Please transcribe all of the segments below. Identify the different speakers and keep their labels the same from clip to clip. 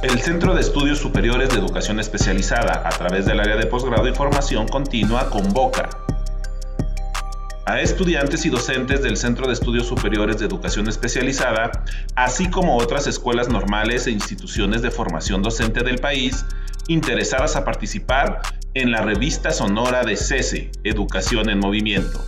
Speaker 1: El Centro de Estudios Superiores de Educación Especializada, a través del área de posgrado y formación continua, convoca a estudiantes y docentes del Centro de Estudios Superiores de Educación Especializada, así como otras escuelas normales e instituciones de formación docente del país, interesadas a participar en la revista sonora de CESE, Educación en Movimiento,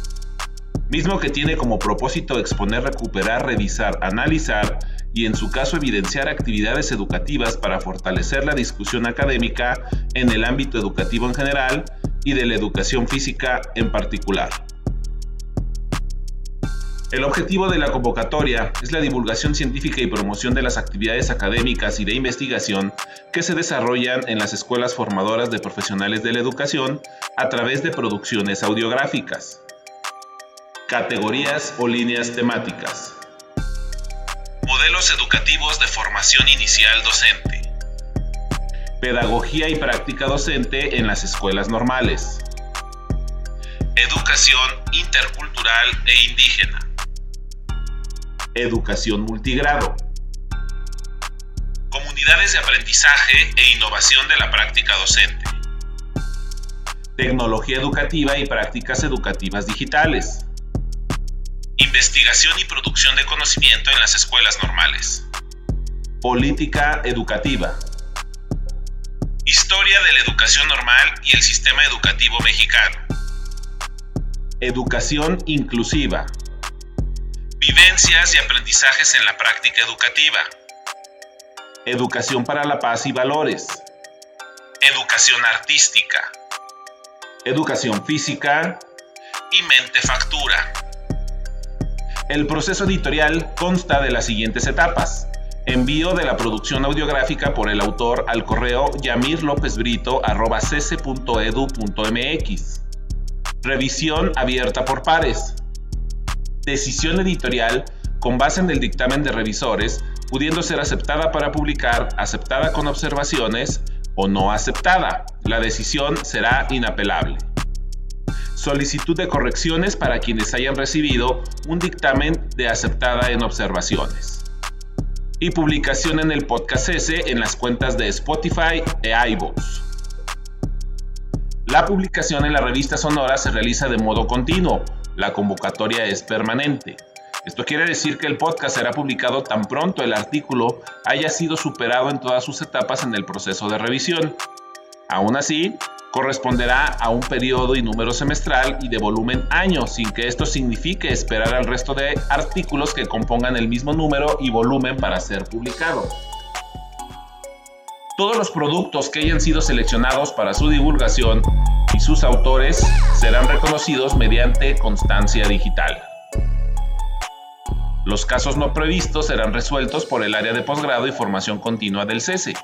Speaker 1: mismo que tiene como propósito exponer, recuperar, revisar, analizar y en su caso evidenciar actividades educativas para fortalecer la discusión académica en el ámbito educativo en general y de la educación física en particular. El objetivo de la convocatoria es la divulgación científica y promoción de las actividades académicas y de investigación que se desarrollan en las escuelas formadoras de profesionales de la educación a través de producciones audiográficas. Categorías o líneas temáticas. Modelos educativos de formación inicial docente. Pedagogía y práctica docente en las escuelas normales. Educación intercultural e indígena. Educación multigrado. Comunidades de aprendizaje e innovación de la práctica docente. Tecnología educativa y prácticas educativas digitales. Investigación y producción de conocimiento en las escuelas normales. Política educativa. Historia de la educación normal y el sistema educativo mexicano. Educación inclusiva. Vivencias y aprendizajes en la práctica educativa. Educación para la paz y valores. Educación artística. Educación física. Y mente factura. El proceso editorial consta de las siguientes etapas. Envío de la producción audiográfica por el autor al correo yamirlopezbrito.cese.edu.mx. Revisión abierta por pares decisión editorial con base en el dictamen de revisores, pudiendo ser aceptada para publicar, aceptada con observaciones o no aceptada. La decisión será inapelable. Solicitud de correcciones para quienes hayan recibido un dictamen de aceptada en observaciones. Y publicación en el podcast S en las cuentas de Spotify e iVoox. La publicación en la revista Sonora se realiza de modo continuo, la convocatoria es permanente. Esto quiere decir que el podcast será publicado tan pronto el artículo haya sido superado en todas sus etapas en el proceso de revisión. Aún así, corresponderá a un periodo y número semestral y de volumen año, sin que esto signifique esperar al resto de artículos que compongan el mismo número y volumen para ser publicado. Todos los productos que hayan sido seleccionados para su divulgación y sus autores serán reconocidos mediante constancia digital. Los casos no previstos serán resueltos por el área de posgrado y formación continua del CESE.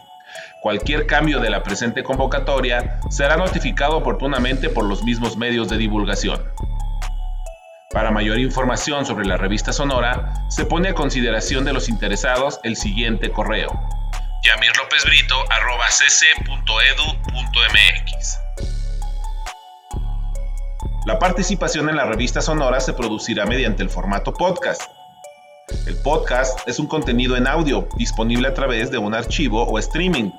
Speaker 1: Cualquier cambio de la presente convocatoria será notificado oportunamente por los mismos medios de divulgación. Para mayor información sobre la revista Sonora, se pone a consideración de los interesados el siguiente correo: yamirlopezbrito.cc.edu.mx la participación en la revista Sonora se producirá mediante el formato podcast. El podcast es un contenido en audio disponible a través de un archivo o streaming.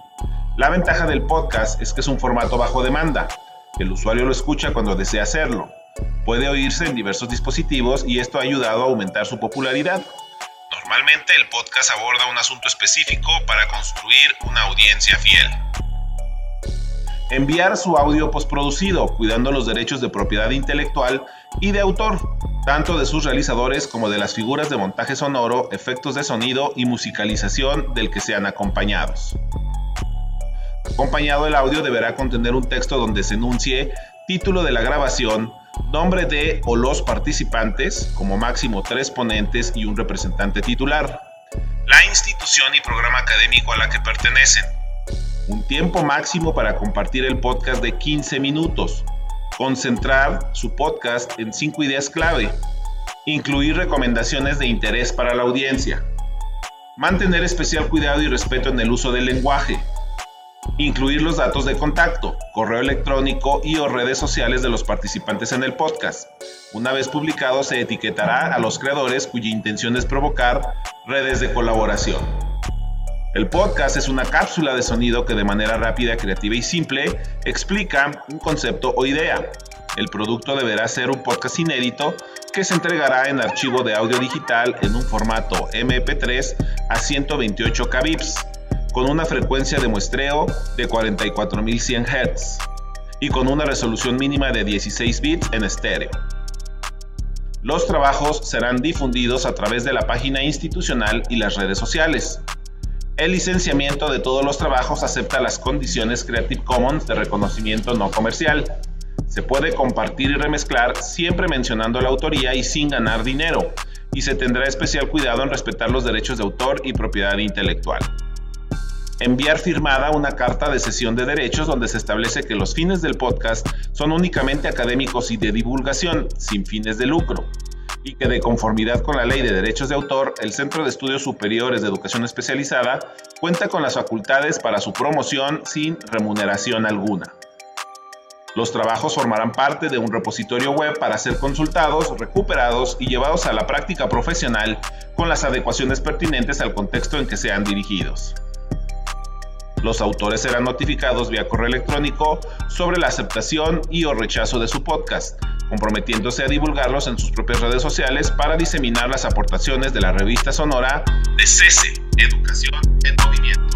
Speaker 1: La ventaja del podcast es que es un formato bajo demanda. El usuario lo escucha cuando desea hacerlo. Puede oírse en diversos dispositivos y esto ha ayudado a aumentar su popularidad. Normalmente el podcast aborda un asunto específico para construir una audiencia fiel enviar su audio postproducido, cuidando los derechos de propiedad intelectual y de autor, tanto de sus realizadores como de las figuras de montaje sonoro, efectos de sonido y musicalización del que sean acompañados. Acompañado el audio deberá contener un texto donde se enuncie título de la grabación, nombre de o los participantes, como máximo tres ponentes y un representante titular, la institución y programa académico a la que pertenecen, un tiempo máximo para compartir el podcast de 15 minutos, concentrar su podcast en 5 ideas clave, incluir recomendaciones de interés para la audiencia, mantener especial cuidado y respeto en el uso del lenguaje, incluir los datos de contacto, correo electrónico y o redes sociales de los participantes en el podcast. Una vez publicado se etiquetará a los creadores cuya intención es provocar redes de colaboración. El podcast es una cápsula de sonido que de manera rápida, creativa y simple explica un concepto o idea. El producto deberá ser un podcast inédito que se entregará en archivo de audio digital en un formato MP3 a 128 kbps con una frecuencia de muestreo de 44100 Hz y con una resolución mínima de 16 bits en estéreo. Los trabajos serán difundidos a través de la página institucional y las redes sociales. El licenciamiento de todos los trabajos acepta las condiciones Creative Commons de reconocimiento no comercial. Se puede compartir y remezclar siempre mencionando la autoría y sin ganar dinero, y se tendrá especial cuidado en respetar los derechos de autor y propiedad intelectual. Enviar firmada una carta de cesión de derechos donde se establece que los fines del podcast son únicamente académicos y de divulgación, sin fines de lucro, y que de conformidad con la ley de derechos de autor, el Centro de Estudios Superiores de Educación Especializada cuenta con las facultades para su promoción sin remuneración alguna. Los trabajos formarán parte de un repositorio web para ser consultados, recuperados y llevados a la práctica profesional con las adecuaciones pertinentes al contexto en que sean dirigidos. Los autores serán notificados vía correo electrónico sobre la aceptación y o rechazo de su podcast, comprometiéndose a divulgarlos en sus propias redes sociales para diseminar las aportaciones de la revista sonora de CESE, Educación en Movimiento.